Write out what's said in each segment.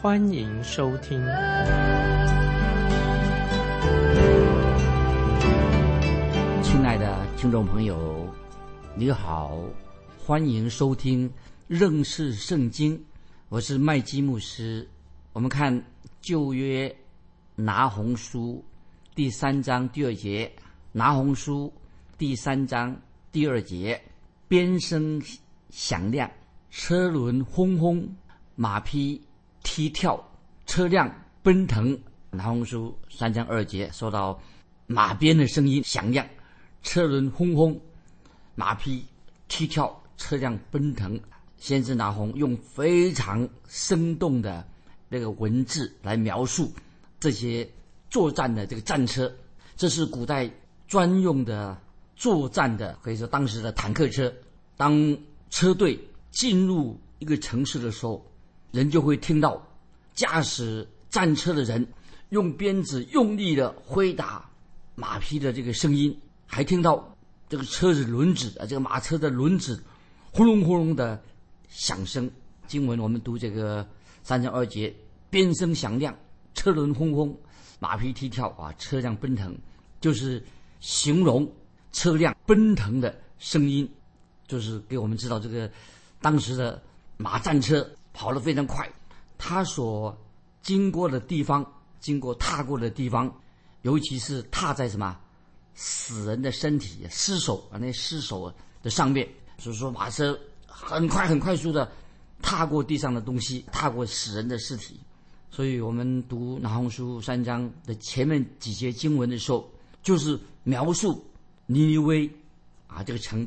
欢迎收听。亲爱的听众朋友，你好，欢迎收听认识圣经，我是麦基牧师。我们看旧约拿红书第三章第二节，拿红书。第三章第二节，鞭声响亮，车轮轰轰，马匹踢跳，车辆奔腾。南红书三章二节说到马鞭的声音响亮，车轮轰轰，马匹踢跳，车辆奔腾。先知拿红用非常生动的那个文字来描述这些作战的这个战车，这是古代专用的。作战的可以说当时的坦克车，当车队进入一个城市的时候，人就会听到驾驶战车的人用鞭子用力的挥打马匹的这个声音，还听到这个车子轮子啊，这个马车的轮子轰隆轰隆的响声。经文我们读这个三章二节，鞭声响亮，车轮轰轰，马匹踢跳啊，车辆奔腾，就是形容。车辆奔腾的声音，就是给我们知道这个当时的马战车跑得非常快，他所经过的地方，经过踏过的地方，尤其是踏在什么死人的身体、尸首啊，那尸首的上面，所以说马车很快很快速的踏过地上的东西，踏过死人的尸体。所以我们读拿红书三章的前面几节经文的时候，就是描述。尼尼微，啊，这个城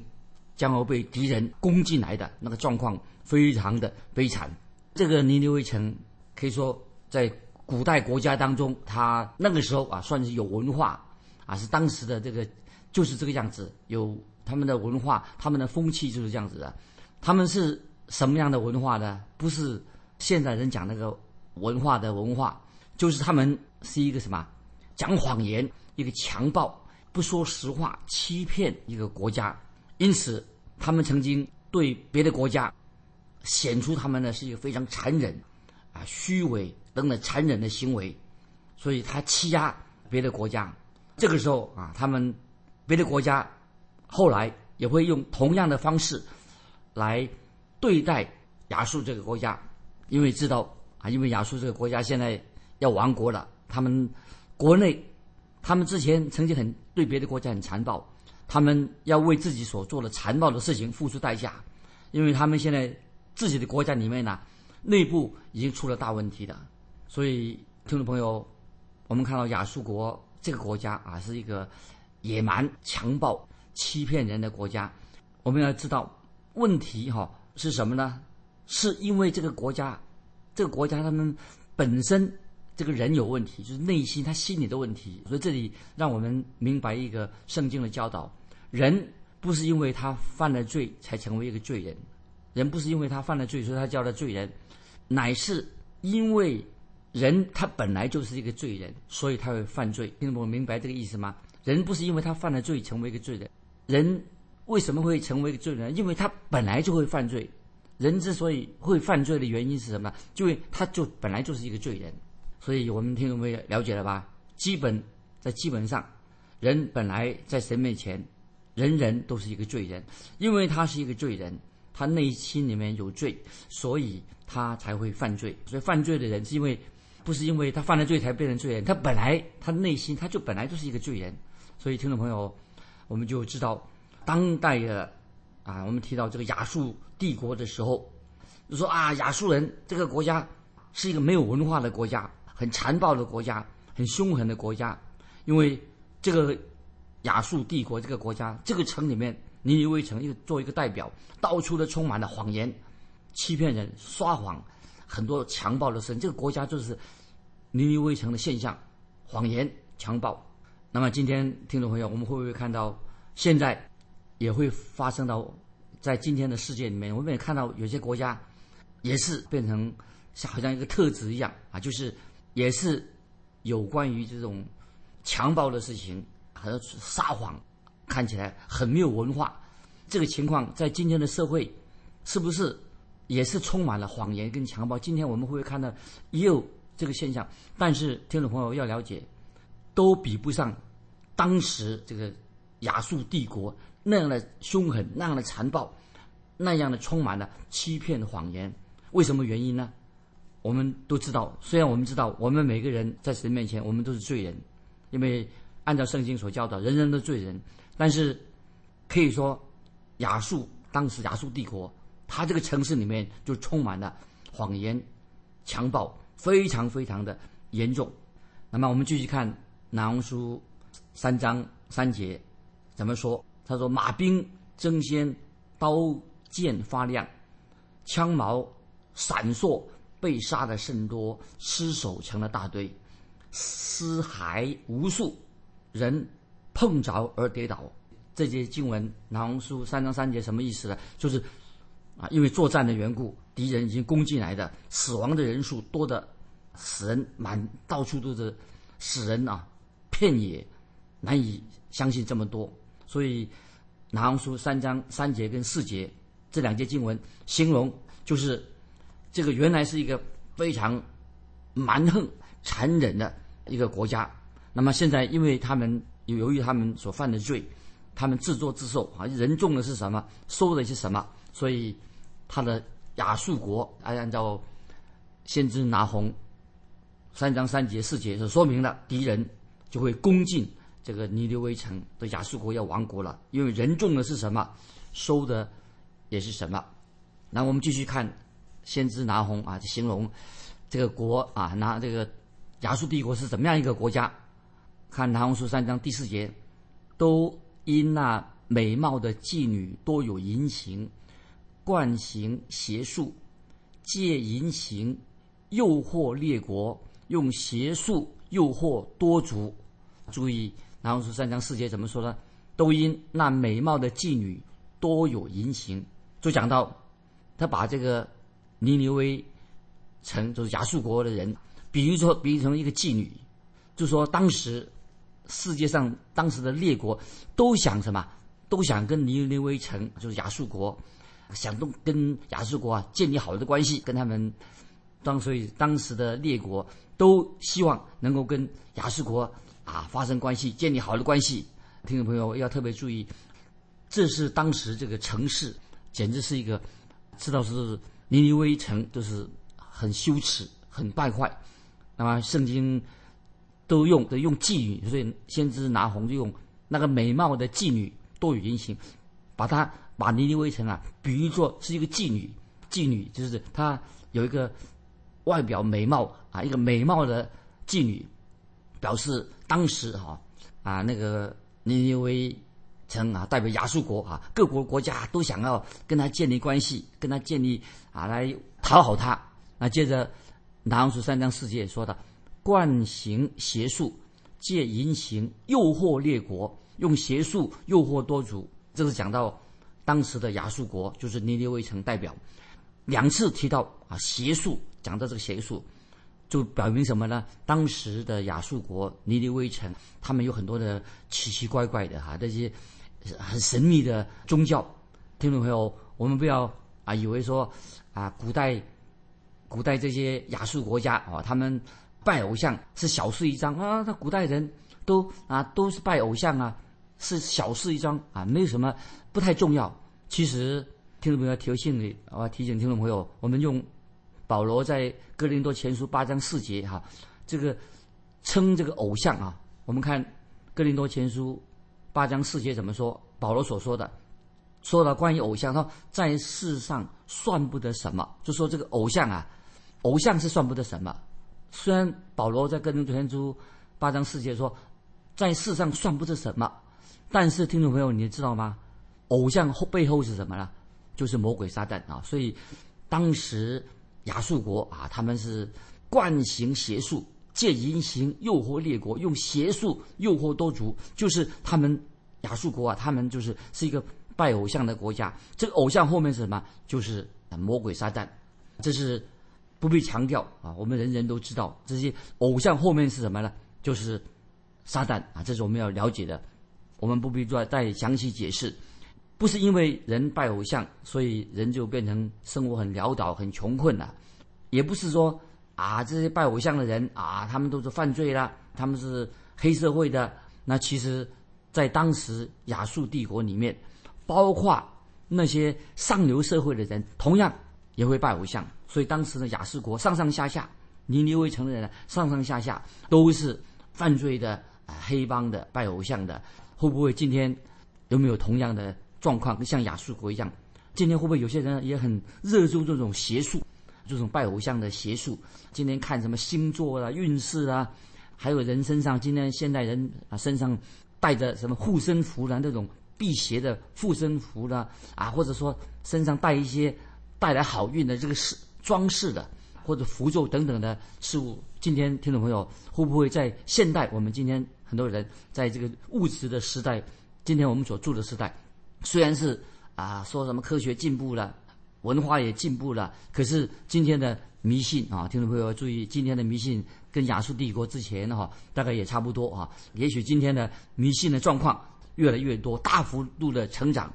将要被敌人攻进来的那个状况非常的悲惨。这个尼尼微城可以说在古代国家当中，它那个时候啊算是有文化，啊是当时的这个就是这个样子，有他们的文化，他们的风气就是这样子的。他们是什么样的文化呢？不是现在人讲那个文化的文化，就是他们是一个什么讲谎言，一个强暴。不说实话，欺骗一个国家，因此他们曾经对别的国家显出他们呢是一个非常残忍、啊虚伪等等残忍的行为，所以他欺压别的国家。这个时候啊，他们别的国家后来也会用同样的方式来对待亚述这个国家，因为知道啊，因为亚述这个国家现在要亡国了，他们国内。他们之前曾经很对别的国家很残暴，他们要为自己所做的残暴的事情付出代价，因为他们现在自己的国家里面呢，内部已经出了大问题的。所以，听众朋友，我们看到亚述国这个国家啊，是一个野蛮、强暴、欺骗人的国家。我们要知道问题哈是什么呢？是因为这个国家，这个国家他们本身。这个人有问题，就是内心他心里的问题。所以这里让我们明白一个圣经的教导：人不是因为他犯了罪才成为一个罪人，人不是因为他犯了罪所以他叫他罪人，乃是因为人他本来就是一个罪人，所以他会犯罪。听懂我明白这个意思吗？人不是因为他犯了罪成为一个罪人，人为什么会成为一个罪人？因为他本来就会犯罪。人之所以会犯罪的原因是什么？就为他就本来就是一个罪人。所以我们听众朋友了解了吧？基本在基本上，人本来在神面前，人人都是一个罪人，因为他是一个罪人，他内心里面有罪，所以他才会犯罪。所以犯罪的人是因为不是因为他犯了罪才变成罪人，他本来他内心他就本来就是一个罪人。所以听众朋友，我们就知道当代的啊，我们提到这个亚述帝国的时候，就说啊，亚述人这个国家是一个没有文化的国家。很残暴的国家，很凶狠的国家，因为这个亚述帝国这个国家，这个城里面尼尼微城又做一个代表，到处都充满了谎言，欺骗人，撒谎，很多强暴的事。这个国家就是尼尼微城的现象，谎言、强暴。那么今天听众朋友，我们会不会看到现在也会发生到在今天的世界里面？我们也看到有些国家也是变成像好像一个特质一样啊，就是也是有关于这种强暴的事情和撒谎，看起来很没有文化。这个情况在今天的社会是不是也是充满了谎言跟强暴？今天我们会不会看到也有这个现象？但是听众朋友要了解。都比不上当时这个亚述帝国那样的凶狠、那样的残暴、那样的充满了欺骗谎言。为什么原因呢？我们都知道，虽然我们知道，我们每个人在神面前，我们都是罪人，因为按照圣经所教导，人人都罪人。但是可以说，亚述当时亚述帝国，它这个城市里面就充满了谎言、强暴，非常非常的严重。那么我们继续看。南红书三章三节怎么说？他说：“马兵争先，刀剑发亮，枪矛闪烁，被杀的甚多，尸首成了大堆，尸骸无数，人碰着而跌倒。”这些经文，南红书三章三节什么意思呢？就是啊，因为作战的缘故，敌人已经攻进来的，死亡的人数多的，死人满到处都是死人啊。片野难以相信这么多，所以拿红书三章三节跟四节这两节经文形容，就是这个原来是一个非常蛮横、残忍的一个国家。那么现在，因为他们由由于他们所犯的罪，他们自作自受啊，人种的是什么，收的是什么，所以他的亚述国啊按照先知拿红三章三节四节所说明了敌人。就会攻进这个尼流微城的亚述国要亡国了，因为人种的是什么，收的也是什么。那我们继续看先知拿红啊，形容这个国啊，拿这个亚述帝国是怎么样一个国家？看唐红书三章第四节，都因那美貌的妓女多有淫行，惯行邪术，借淫行诱惑列国，用邪术诱惑多族。注意，然后说三章四节怎么说呢？都因那美貌的妓女多有淫行，就讲到他把这个尼尼微城，就是亚述国的人，比如说比喻成一个妓女，就说当时世界上当时的列国都想什么？都想跟尼尼微城，就是亚述国，想都跟亚述国啊建立好的关系，跟他们当所以当时的列国都希望能够跟亚述国。啊，发生关系，建立好的关系，听众朋友要特别注意，这是当时这个城市，简直是一个，知道是尼尼微城，就是很羞耻、很败坏。那么圣经都用的用妓女，所以先知拿红就用那个美貌的妓女多语言行，把她把尼尼微城啊比喻作是一个妓女，妓女就是她有一个外表美貌啊，一个美貌的妓女。表示当时哈啊那个尼尼微城啊代表亚述国啊各国国家都想要跟他建立关系，跟他建立啊来讨好他。那接着拿出三章四节说的，惯行邪术，借淫行诱惑列国，用邪术诱惑多族。这是讲到当时的亚述国，就是尼尼微城代表两次提到啊邪术，讲到这个邪术。就表明什么呢？当时的亚述国尼尼微城，他们有很多的奇奇怪怪的哈，这些很神秘的宗教。听众朋友，我们不要啊，以为说啊，古代古代这些亚述国家啊，他们拜偶像是小事一桩啊。他古代人都啊都是拜偶像啊，是小事一桩啊，没有什么不太重要。其实听众朋友提醒你啊，提醒听众朋友，我们用。保罗在哥林多前书八章四节哈，这个称这个偶像啊，我们看哥林多前书八章四节怎么说？保罗所说的，说到关于偶像，说在世上算不得什么，就说这个偶像啊，偶像是算不得什么。虽然保罗在哥林多前书八章四节说，在世上算不得什么，但是听众朋友，你知道吗？偶像后背后是什么呢？就是魔鬼撒旦啊！所以当时。亚述国啊，他们是惯行邪术借淫行诱惑列国，用邪术诱惑多族，就是他们亚述国啊，他们就是是一个拜偶像的国家。这个偶像后面是什么？就是魔鬼撒旦，这是不必强调啊，我们人人都知道，这些偶像后面是什么呢？就是撒旦啊，这是我们要了解的，我们不必再再详细解释。不是因为人拜偶像，所以人就变成生活很潦倒、很穷困了，也不是说啊这些拜偶像的人啊，他们都是犯罪啦，他们是黑社会的。那其实，在当时亚述帝国里面，包括那些上流社会的人，同样也会拜偶像。所以当时的亚述国上上下下，尼尼微城的人上上下下都是犯罪的啊、黑帮的、拜偶像的。会不会今天有没有同样的？状况像亚述国一样，今天会不会有些人也很热衷这种邪术，这种拜偶像的邪术？今天看什么星座啊、运势啊，还有人身上，今天现代人啊身上带着什么护身符啦，那种辟邪的护身符啦，啊，或者说身上带一些带来好运的这个饰装饰的，或者符咒等等的事物。今天听众朋友会不会在现代？我们今天很多人在这个物质的时代，今天我们所住的时代。虽然是啊，说什么科学进步了，文化也进步了，可是今天的迷信啊，听众朋友要注意，今天的迷信跟亚述帝国之前哈，大概也差不多啊。也许今天的迷信的状况越来越多，大幅度的成长。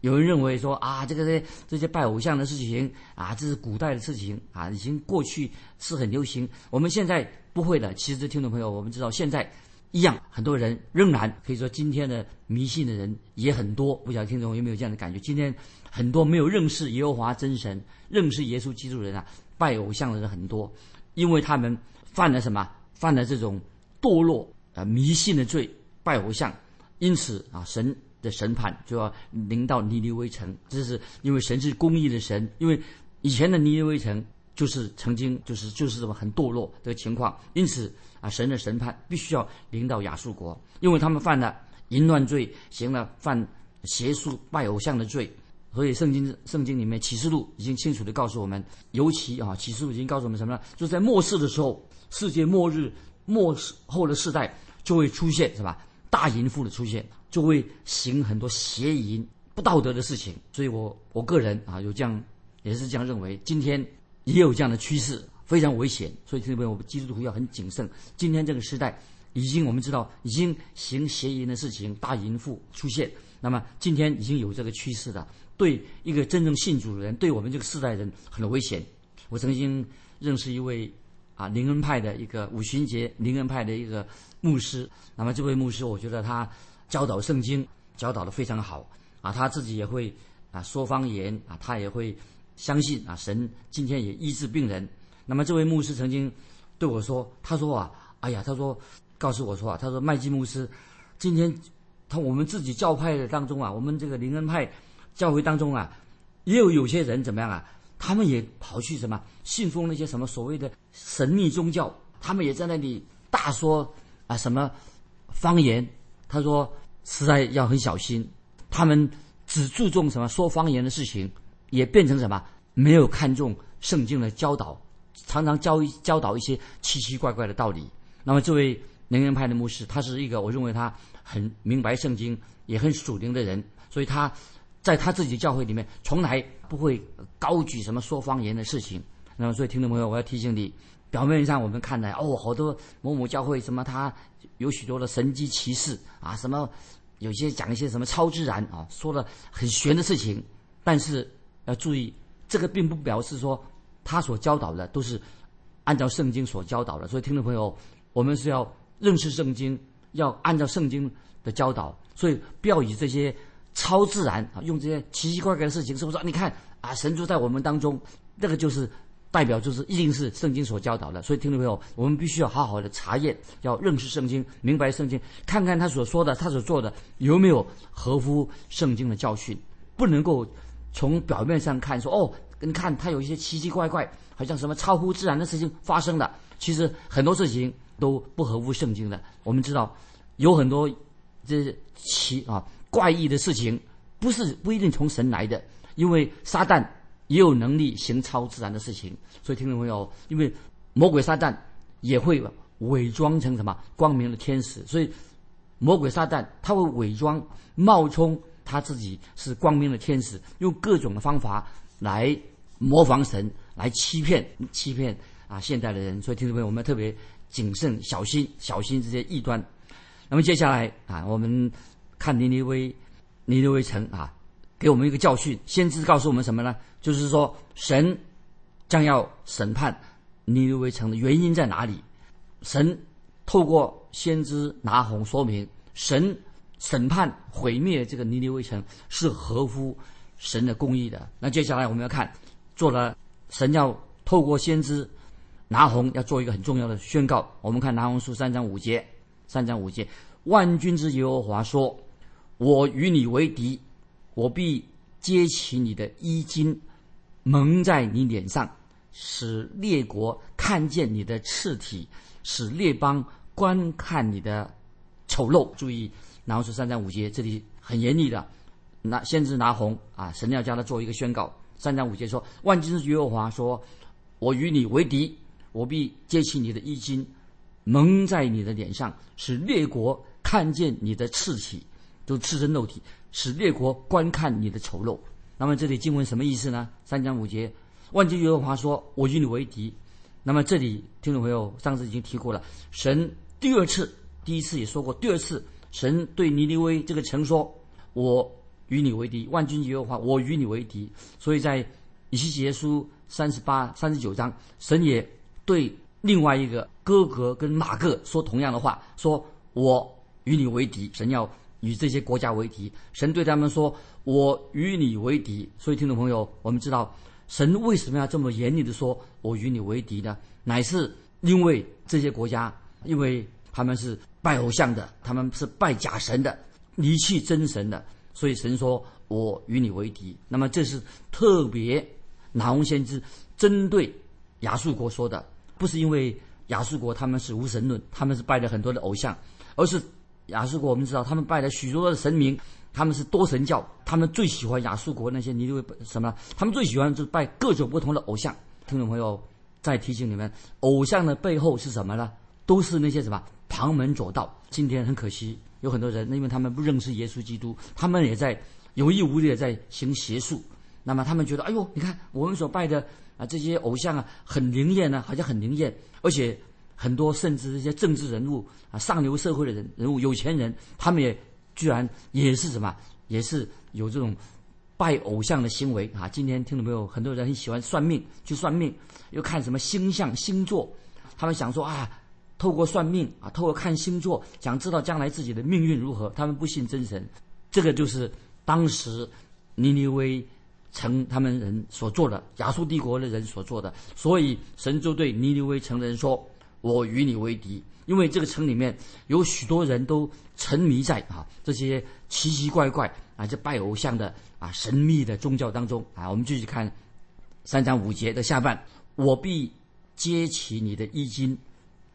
有人认为说啊，这个这这些拜偶像的事情啊，这是古代的事情啊，已经过去是很流行。我们现在不会的。其实听众朋友，我们知道现在。一样，很多人仍然可以说，今天的迷信的人也很多。不晓得听众有没有这样的感觉？今天很多没有认识耶和华真神、认识耶稣基督人啊，拜偶像的人很多，因为他们犯了什么？犯了这种堕落啊迷信的罪，拜偶像。因此啊，神的审判就要临到尼尼微城。这是因为神是公义的神，因为以前的尼尼微城就是曾经就是就是什么很堕落的情况，因此。啊，神的审判必须要临到亚述国，因为他们犯了淫乱罪，行了犯邪术拜偶像的罪，所以圣经圣经里面启示录已经清楚的告诉我们，尤其啊启示录已经告诉我们什么呢？就是在末世的时候，世界末日末世后的世代就会出现是吧？大淫妇的出现，就会行很多邪淫不道德的事情。所以我我个人啊有这样也是这样认为，今天也有这样的趋势。非常危险，所以这边，我们基督徒要很谨慎。今天这个时代，已经我们知道，已经行邪淫的事情，大淫妇出现。那么今天已经有这个趋势了，对一个真正信主的人，对我们这个世代人很危险。我曾经认识一位啊灵恩派的一个五旬节灵恩派的一个牧师。那么这位牧师，我觉得他教导圣经教导的非常好啊，他自己也会啊说方言啊，他也会相信啊神今天也医治病人。那么这位牧师曾经对我说：“他说啊，哎呀，他说告诉我说啊，他说麦基牧师，今天他我们自己教派的当中啊，我们这个灵恩派教会当中啊，也有有些人怎么样啊？他们也跑去什么信奉那些什么所谓的神秘宗教，他们也在那里大说啊什么方言。他说实在要很小心，他们只注重什么说方言的事情，也变成什么没有看重圣经的教导。”常常教教导一些奇奇怪怪的道理。那么这位能源派的牧师，他是一个我认为他很明白圣经，也很属灵的人。所以他在他自己的教会里面，从来不会高举什么说方言的事情。那么所以听众朋友，我要提醒你，表面上我们看来哦，好多某某教会什么他有许多的神机骑士啊，什么有些讲一些什么超自然啊，说的很玄的事情。但是要注意，这个并不表示说。他所教导的都是按照圣经所教导的，所以听众朋友，我们是要认识圣经，要按照圣经的教导，所以不要以这些超自然啊，用这些奇奇怪怪的事情，是不是？你看啊，神住在我们当中，那个就是代表就是一定是圣经所教导的。所以听众朋友，我们必须要好好的查验，要认识圣经，明白圣经，看看他所说的，他所做的有没有合乎圣经的教训，不能够从表面上看说哦。你看，他有一些奇奇怪怪，好像什么超乎自然的事情发生的。其实很多事情都不合乎圣经的。我们知道，有很多这奇啊怪异的事情，不是不一定从神来的。因为撒旦也有能力行超自然的事情。所以听众朋友，因为魔鬼撒旦也会伪装成什么光明的天使，所以魔鬼撒旦他会伪装冒充他自己是光明的天使，用各种的方法来模仿神，来欺骗欺骗啊现代的人。所以听众朋友，我们要特别谨慎小心小心这些异端。那么接下来啊，我们看尼尼微尼尼微城啊，给我们一个教训。先知告诉我们什么呢？就是说神将要审判尼尼微城的原因在哪里？神透过先知拿红说明，神审判毁灭这个尼尼微城是合乎神的公义的。那接下来我们要看，做了神要透过先知拿红要做一个很重要的宣告。我们看拿红书三章五节，三章五节，万军之耶和华说：“我与你为敌，我必揭起你的衣襟，蒙在你脸上，使列国看见你的赤体。”使列邦观看你的丑陋。注意，然后是三章五节，这里很严厉的，拿先知拿红啊，神要将他做一个宣告。三章五节说：“万军之耶和华说，我与你为敌，我必揭起你的衣襟，蒙在你的脸上，使列国看见你的赤体，都赤身露体，使列国观看你的丑陋。”那么这里经文什么意思呢？三章五节，万军耶和华说：“我与你为敌。”那么这里听众朋友上次已经提过了，神第二次，第一次也说过，第二次神对尼尼微这个城说：“我与你为敌，万军耶和华，我与你为敌。”所以在以西结书三十八、三十九章，神也对另外一个哥哥跟马各说同样的话，说：“我与你为敌。”神要与这些国家为敌，神对他们说：“我与你为敌。”所以听众朋友，我们知道。神为什么要这么严厉的说“我与你为敌”呢？乃是因为这些国家，因为他们是拜偶像的，他们是拜假神的，离弃真神的，所以神说“我与你为敌”。那么这是特别拿红先知针对亚述国说的，不是因为亚述国他们是无神论，他们是拜了很多的偶像，而是亚述国我们知道他们拜了许多的神明。他们是多神教，他们最喜欢亚述国那些尼尼什么？他们最喜欢就是拜各种不同的偶像。听众朋友，再提醒你们，偶像的背后是什么呢？都是那些什么旁门左道。今天很可惜，有很多人，因为他们不认识耶稣基督，他们也在有意无意的在行邪术。那么他们觉得，哎呦，你看我们所拜的啊这些偶像啊，很灵验呢，好像很灵验，而且很多甚至这些政治人物啊，上流社会的人人物、有钱人，他们也。居然也是什么？也是有这种拜偶像的行为啊！今天听到没有？很多人很喜欢算命，去算命，又看什么星象、星座。他们想说啊，透过算命啊，透过看星座，想知道将来自己的命运如何。他们不信真神，这个就是当时尼尼微城他们人所做的，亚述帝国的人所做的。所以神就对尼尼微城的人说：“我与你为敌。”因为这个城里面有许多人都沉迷在啊这些奇奇怪怪啊这拜偶像的啊神秘的宗教当中啊，我们继续看三章五节的下半，我必揭起你的衣襟，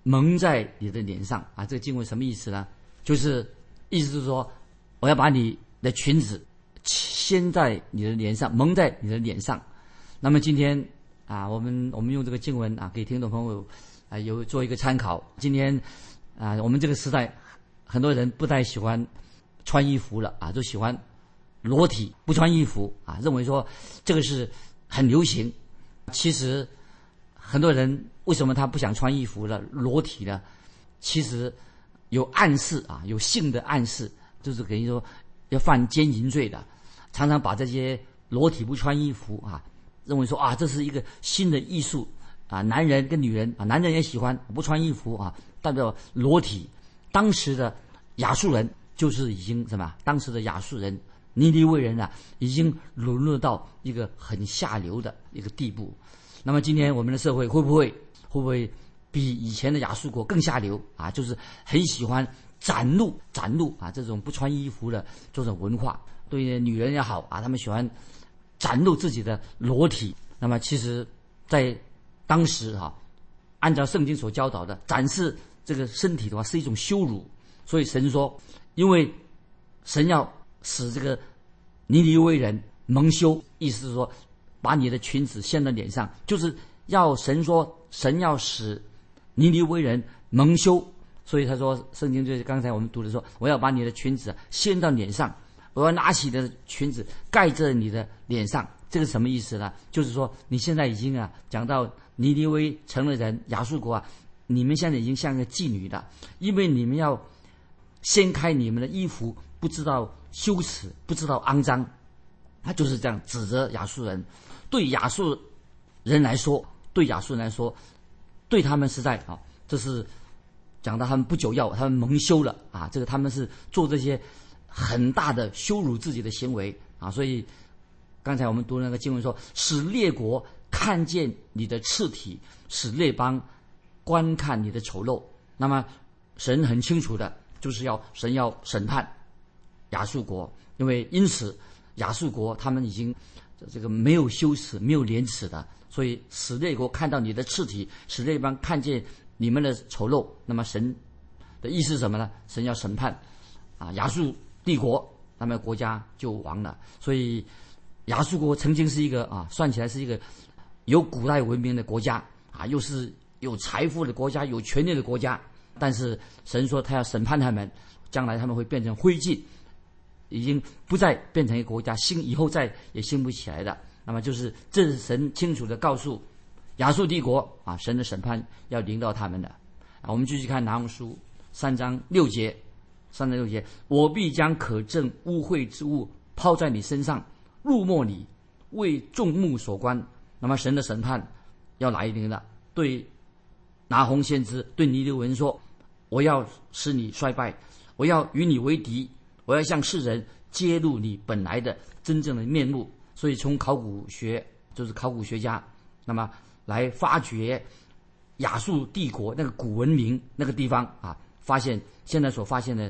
蒙在你的脸上啊。这个经文什么意思呢？就是意思是说，我要把你的裙子掀在你的脸上，蒙在你的脸上。那么今天啊，我们我们用这个经文啊，给听众朋友。啊，有做一个参考。今天，啊，我们这个时代，很多人不太喜欢穿衣服了啊，都喜欢裸体不穿衣服啊，认为说这个是很流行。其实，很多人为什么他不想穿衣服了，裸体呢？其实有暗示啊，有性的暗示，就是等于说要犯奸淫罪的，常常把这些裸体不穿衣服啊，认为说啊，这是一个新的艺术。啊，男人跟女人啊，男人也喜欢不穿衣服啊，代表裸体。当时的亚述人就是已经什么？当时的亚述人尼尼微人啊，已经沦落到一个很下流的一个地步。那么今天我们的社会会不会会不会比以前的亚述国更下流啊？就是很喜欢展露展露啊，这种不穿衣服的这种文化，对女人也好啊，他们喜欢展露自己的裸体。那么其实，在当时哈，按照圣经所教导的展示这个身体的话是一种羞辱，所以神说，因为神要使这个尼尼微人蒙羞，意思是说，把你的裙子掀到脸上，就是要神说，神要使尼尼微人蒙羞。所以他说，圣经就是刚才我们读的说，我要把你的裙子掀到脸上，我要拿起你的裙子盖在你的脸上。这个什么意思呢？就是说你现在已经啊，讲到尼尼微成了人，亚述国啊，你们现在已经像个妓女了，因为你们要掀开你们的衣服，不知道羞耻，不知道肮脏。他就是这样指责亚述人。对亚述人来说，对亚述人来说，对他们实在啊，这是。讲到他们不久要他们蒙羞了啊，这个他们是做这些很大的羞辱自己的行为啊，所以刚才我们读那个经文说，使列国看见你的赤体，使列邦观看你的丑陋。那么神很清楚的，就是要神要审判亚述国，因为因此亚述国他们已经这个没有羞耻、没有廉耻的，所以使列国看到你的赤体，使列邦看见。你们的丑陋，那么神的意思是什么呢？神要审判啊，亚述帝国，那么国家就亡了。所以亚述国曾经是一个啊，算起来是一个有古代文明的国家啊，又是有财富的国家，有权力的国家。但是神说他要审判他们，将来他们会变成灰烬，已经不再变成一个国家，兴以后再也兴不起来的。那么就是这是神清楚的告诉。亚述帝国啊，神的审判要临到他们的啊。我们继续看拿红书三章六节，三章六节，我必将可证污秽之物抛在你身上，入没你，为众目所观。那么神的审判要来临了。对拿红先知对尼流文说：“我要使你衰败，我要与你为敌，我要向世人揭露你本来的真正的面目。”所以从考古学就是考古学家，那么。来发掘亚述帝国那个古文明那个地方啊，发现现在所发现的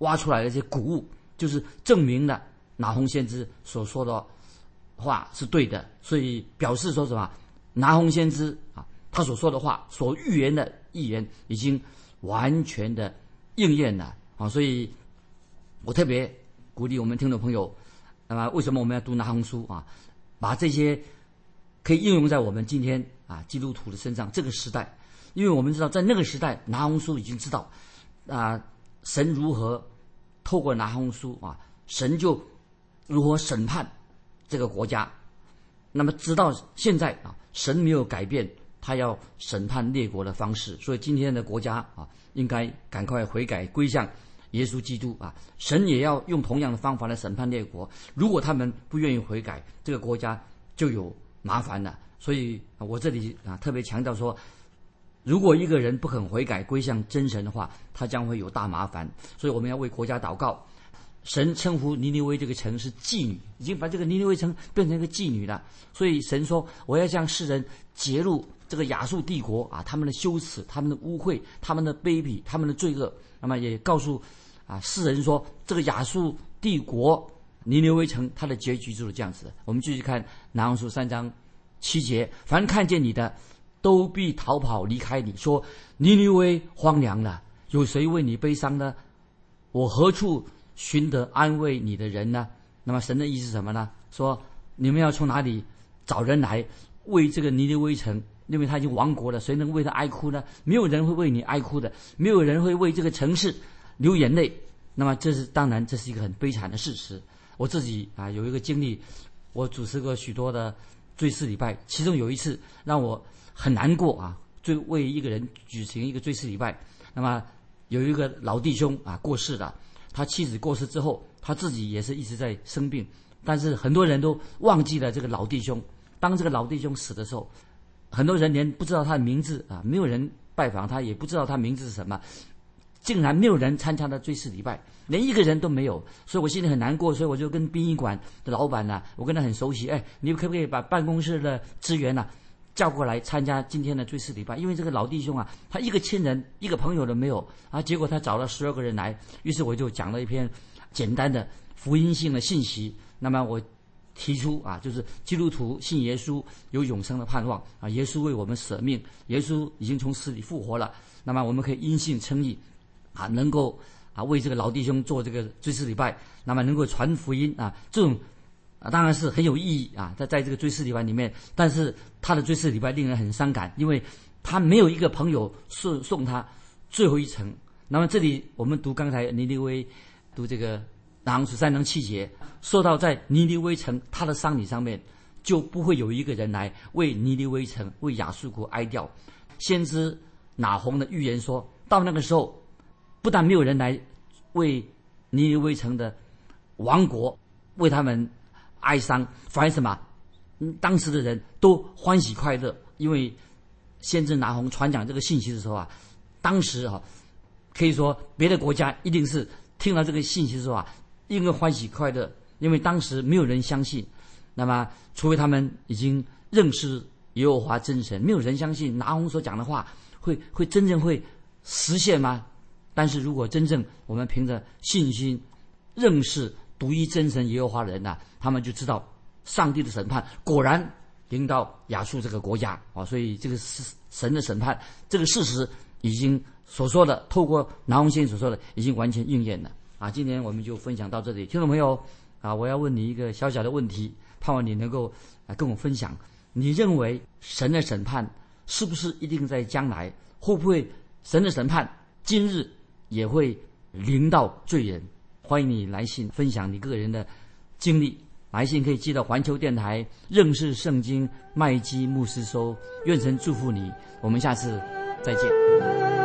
挖出来的这些古物，就是证明了拿红先知所说的话是对的，所以表示说什么拿红先知啊，他所说的话所预言的预言已经完全的应验了啊，所以我特别鼓励我们听众朋友，那么为什么我们要读拿红书啊？把这些。可以应用在我们今天啊基督徒的身上这个时代，因为我们知道在那个时代拿红书已经知道，啊神如何透过拿红书啊神就如何审判这个国家，那么直到现在啊神没有改变他要审判列国的方式，所以今天的国家啊应该赶快悔改归向耶稣基督啊神也要用同样的方法来审判列国，如果他们不愿意悔改，这个国家就有。麻烦了，所以我这里啊特别强调说，如果一个人不肯悔改归向真神的话，他将会有大麻烦。所以我们要为国家祷告。神称呼尼尼微这个城是妓女，已经把这个尼尼微城变成一个妓女了。所以神说，我要向世人揭露这个亚述帝国啊，他们的羞耻、他们的污秽、他们的卑鄙、他们的罪恶。那么也告诉啊世人说，这个亚述帝国。尼尼微城，它的结局就是这样子的。我们继续看南红书三章七节：凡看见你的，都必逃跑离开你。说尼尼微荒凉了，有谁为你悲伤呢？我何处寻得安慰你的人呢？那么神的意思是什么呢？说你们要从哪里找人来为这个尼尼微城？因为他已经亡国了，谁能为他哀哭呢？没有人会为你哀哭的，没有人会为这个城市流眼泪。那么这是当然，这是一个很悲惨的事实。我自己啊有一个经历，我主持过许多的追思礼拜，其中有一次让我很难过啊，追为一个人举行一个追思礼拜。那么有一个老弟兄啊过世了，他妻子过世之后，他自己也是一直在生病，但是很多人都忘记了这个老弟兄。当这个老弟兄死的时候，很多人连不知道他的名字啊，没有人拜访他，也不知道他名字是什么。竟然没有人参加他追思礼拜，连一个人都没有，所以我心里很难过。所以我就跟殡仪馆的老板呢，我跟他很熟悉，哎，你可不可以把办公室的资源呢叫过来参加今天的追思礼拜？因为这个老弟兄啊，他一个亲人、一个朋友都没有啊。结果他找了十二个人来，于是我就讲了一篇简单的福音性的信息。那么我提出啊，就是基督徒信耶稣有永生的盼望啊，耶稣为我们舍命，耶稣已经从死里复活了。那么我们可以因信称义。啊，能够啊为这个老弟兄做这个追思礼拜，那么能够传福音啊，这种啊当然是很有意义啊。在在这个追思礼拜里面，但是他的追思礼拜令人很伤感，因为他没有一个朋友送送他最后一程。那么这里我们读刚才尼尼威读这个拿红十三章七节，说到在尼尼威城他的丧礼上面就不会有一个人来为尼尼威城为亚述国哀悼。先知拿红的预言说到那个时候，不但没有人来为尼尼威城的亡国为他们哀伤，反而什么？嗯，当时的人都欢喜快乐，因为先知拿红传讲这个信息的时候啊，当时哈可以说别的国家一定是听到这个信息的时候啊，应该欢喜快乐，因为当时没有人相信，那么除非他们已经认识耶和华真神，没有人相信拿红所讲的话会会真正会实现吗？但是如果真正我们凭着信心认识独一真神耶和华的人呐、他们就知道。上帝的审判果然临到亚述这个国家啊，所以这个是神的审判，这个事实已经所说的，透过南红先生所说的，已经完全应验了啊。今天我们就分享到这里，听众朋友啊，我要问你一个小小的问题，盼望你能够啊跟我分享，你认为神的审判是不是一定在将来？会不会神的审判今日也会临到罪人？欢迎你来信分享你个人的经历。来信可以寄到环球电台认识圣经麦基牧师收，愿神祝福你，我们下次再见。